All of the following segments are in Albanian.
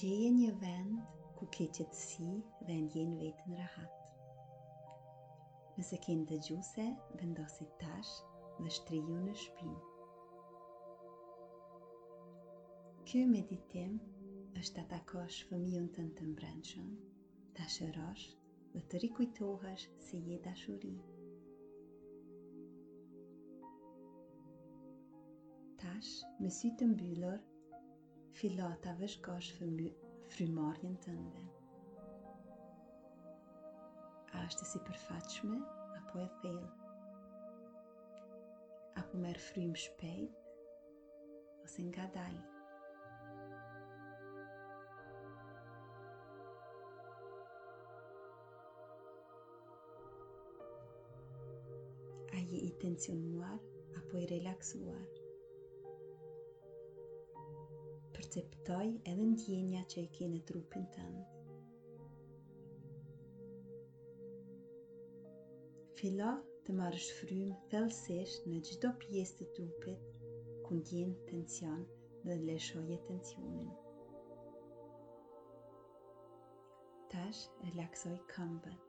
gjeje një vend ku ke qëtësi dhe ndjen vetën rehat. Nëse ke dëgjuese, vendosi tash dhe shtriju në shpinë. Ky meditim është të takosh fëmijën tënd të brendshëm, ta shërosh dhe të rikujtohesh se je dashuri. Tash, me sy të mbyllur, fillo ta vëzhgosh frymëmarrjen tënde. A është sipërfaqshme apo e thellë? Apo merr frymë shpejt ose ngadalë? A je i tensionuar apo i relaksuar? Perceptoje dhe ndjenjën që e ke në trupin tënd. Fillo të marrësh frymë thellësisht në çdo pjesë të trupit ku ndjen tension dhe lëshoje tensionin. Tash relaksoji këmbët.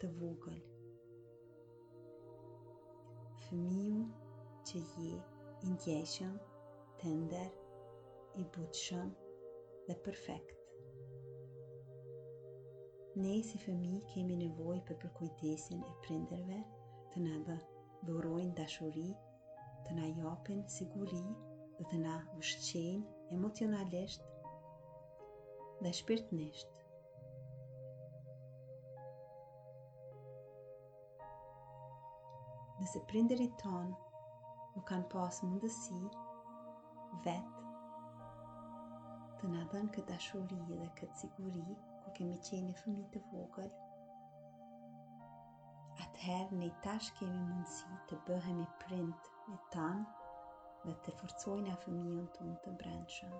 të vogël. Fëmiju që je i ndjeshëm, tender, i butshëm dhe perfekt. Ne si fëmijë kemi nevojë për përkujdesjen e prindërve të na dhurojnë dashuri, të na japin siguri dhe të na ushqejnë emocionalisht dhe shpirtnisht. Nëse prindërit tanë nuk kanë pas mundësi vetë të na dhënë këtë dashuri dhe këtë siguri kur kemi qenë fëmijë të vogël, atëherë ne tash kemi mundësi të bëhemi prind vetanë dhe të forcojmë fëmijën tonë të brendshëm.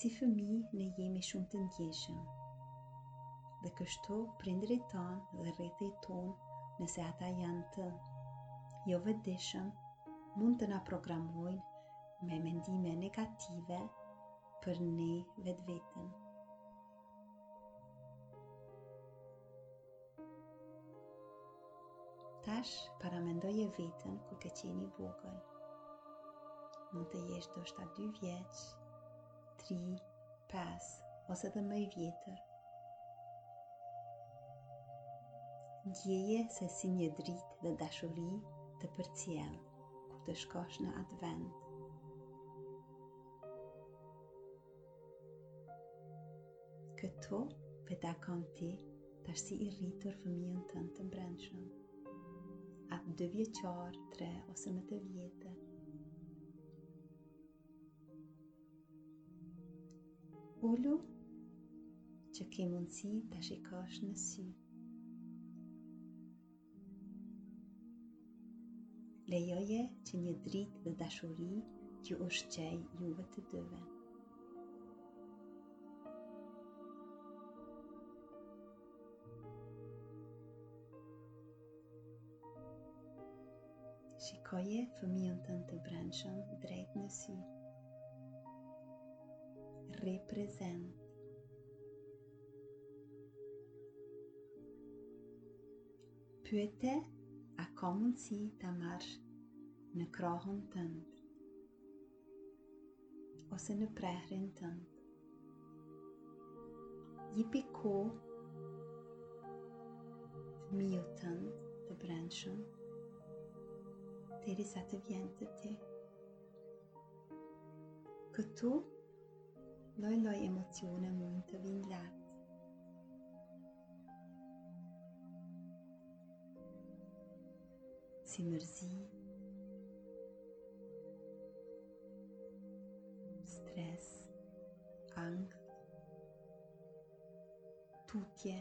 Si fëmijë ne jemi shumë të ndjeshëm. Dhe kështu prindërit tanë dhe rrethi tonë, nëse ata janë të jo vetëdijshëm, mund të na programojnë me mendime negative për ne vetëveten. Tash paramendoje veten kur ke qenë i vogël. Mund të jesh ndoshta 2 vjeç, 3, 5 ose edhe më i vjetër. Gjeje se si një dritë dhe dashuri të përcjell kur të shkosh në atë vend. Këtu pe takon ti tash si i rritur fëmijën tënd të mbrendshëm. Atë dyvjeçar, tre ose më të vjetër. Ulu që ke mundësi ta shikosh në sy. Lejoje që një dritë dhe dashuri t'ju ushqejë juve të dyve. Shikoje fëmijën tënd të brendshëm drejt në sy. Rri prezent. Pyete a ka mundësi ta marrë në krahun tënd ose në prehrin tënd. Jepi kohë fëmijës tënd të brendshëm derisa të vjen te ti. Këtu Lloj-lloj emocione mund të vijnë lart. Si mërzi, stres, ankth, tutje,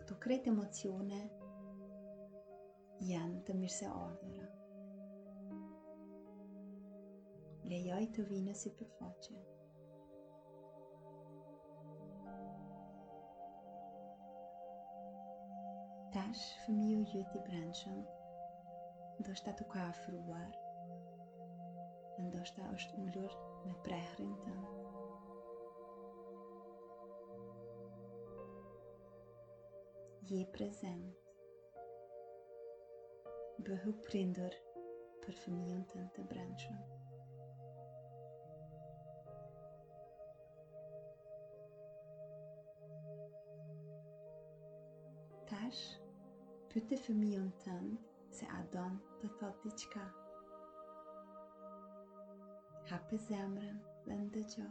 këto krejt emocione janë të mirëseardhura. Lejoji të vijnë në sipërfaqe. Tash, fëmiu yt i brendshëm, ndoshta t'u ka afruar, ndoshta është ulur në prehrin tënd. Ji prezent. Bëhu prind për fëmijën tënd të brendshëm. Tash, pyte fëmijën tënd se a don të thotë diçka. Hape zemrën dhe dëgjo.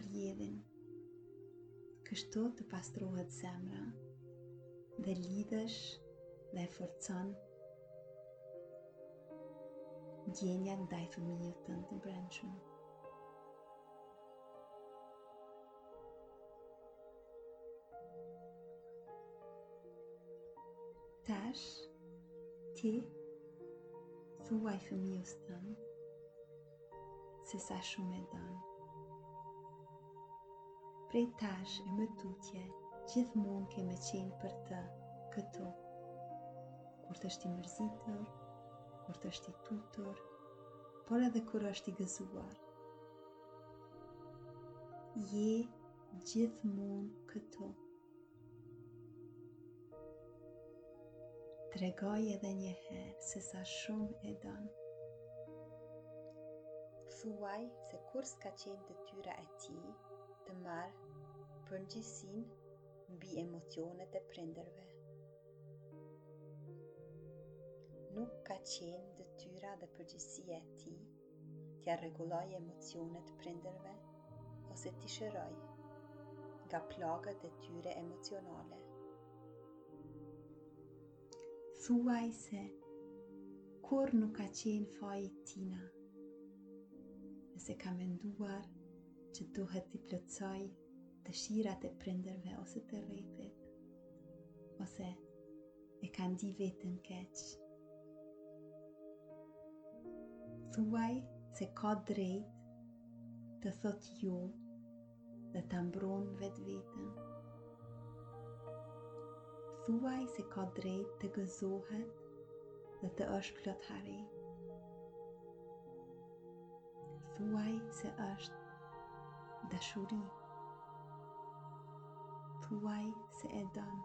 rrjedhin. Kështu të pastrohet zemra dhe lidhesh dhe e forcon ndjenjat ndaj fëmijës tënd të brendshëm. Tash, ti, thuaj fëmijës tënd, se sa shumë e don. Prej tash e më tutje, gjithmonë ke me qenë për të këtu, kur të është i mërzitur, kur të është i tutur, por edhe kur është i gëzuar. Je gjithmonë këtu, Tregoji edhe një herë se sa shumë e don. Thuaj se kurrë s'ka qenë detyra e tij të marrë përgjegjësinë mbi emocionet e prindërve. Nuk ka qenë detyra dhe përgjegjësia e tij t'ia rregullojë emocionet prindërve ose t'i shërojë nga plagët e tyre emocionale. Thuaj se kurrë nuk ka qenë faji i tij, nëse ka menduar që duhet t'i plotësojë dëshirat e prindërve ose të rrethit, ose e ka ndi veten keq. Thuaj se ka drejtë të thotë jo dhe ta mbron vetveten. Thuaj se ka drejtë të gëzohet dhe të është plot hare. Thuaj se është dashuri. Thuaj se e don.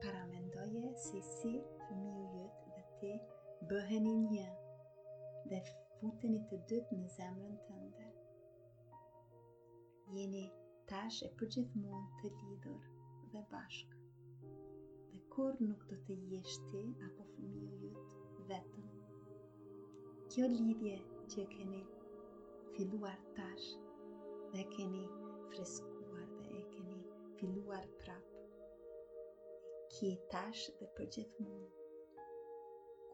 Paramendoje se si fëmiu yt dhe ti bëheni një dhe futeni të dy në zemrën tënde. Jeni tash e përgjithmonë të lidhur dhe bashkë. Dhe kur nuk do të jesh ti apo fëmiu yt vetëm. Kjo lidhje që keni filluar tash dhe e keni freskuar dhe e keni filluar prapë. Ki tash dhe përgjithmonë.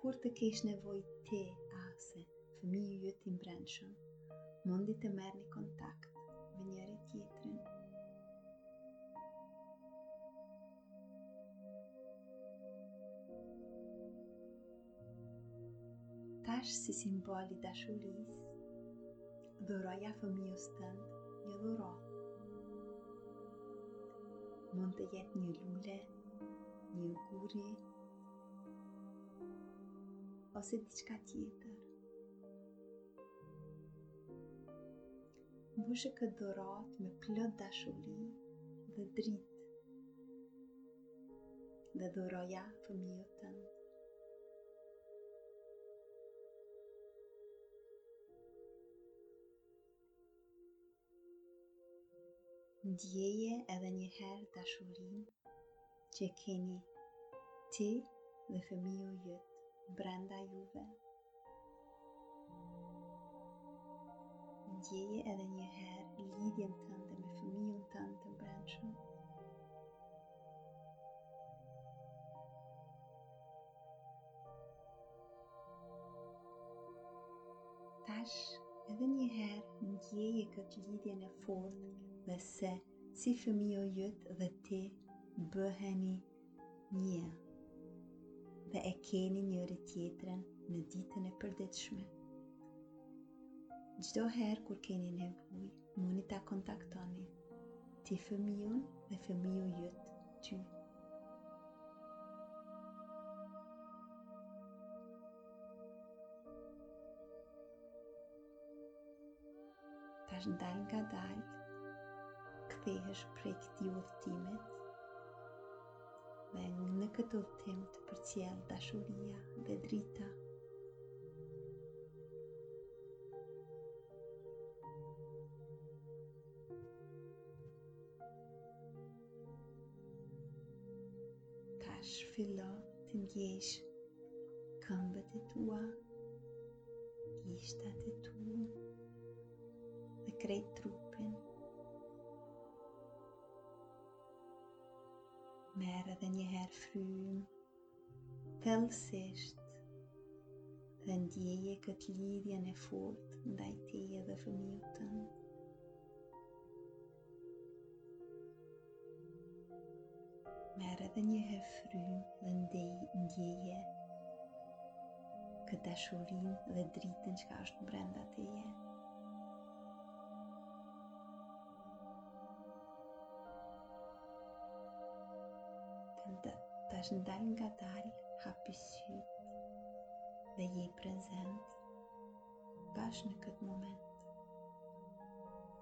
Kur të kesh nevojë ti, ose, Fëmiju yt i brendshëm, mundi të merrni kontakt me njëri-tjetrin. Tash si simbol i dashurisë, dhuroja fëmijës tënd një dhuratë. Mund të jetë një lule, një guri, ose diçka tjetër. Mbushe këtë dhuratë me plot dashuri dhe dritë dhe dhuroja fëmijës tënd. Ndjeje edhe një herë dashurinë që keni ti dhe fëmiu yt brenda juve. Ndjeje edhe një herë lidhjen tënde me fëmiun tënd të brendshëm. Tash edhe një herë ndjeje këtë lidhjen e fortë dhe se si fëmiju yt dhe ti bëheni një dhe e keni njëri-tjetrin në ditën e përditshme. Çdo herë kur keni nevojë, muni ta kontaktoni, ti fëmijun dhe fëmiju yt ty. Tash dalëngadalë, kthehesh prej këtij udhëtimit dhe në këtë udhëtim të përcjell dashuria dhe drita. Tash fillo t'i ndjesh këmbët e tua, gishtat e tua dhe krejt trupin. Merr edhe një herë frymë, thellësisht dhe ndjeje këtë lidhjen e fortë ndaj teje dhe fëmijës tënd. Merr edhe një herë frymë dhe ndjeje këtë dashurinë dhe dritën çka është brenda teje. Tash ngadalë ngadalë, hapi sytë dhe je prezent bash në këtë moment.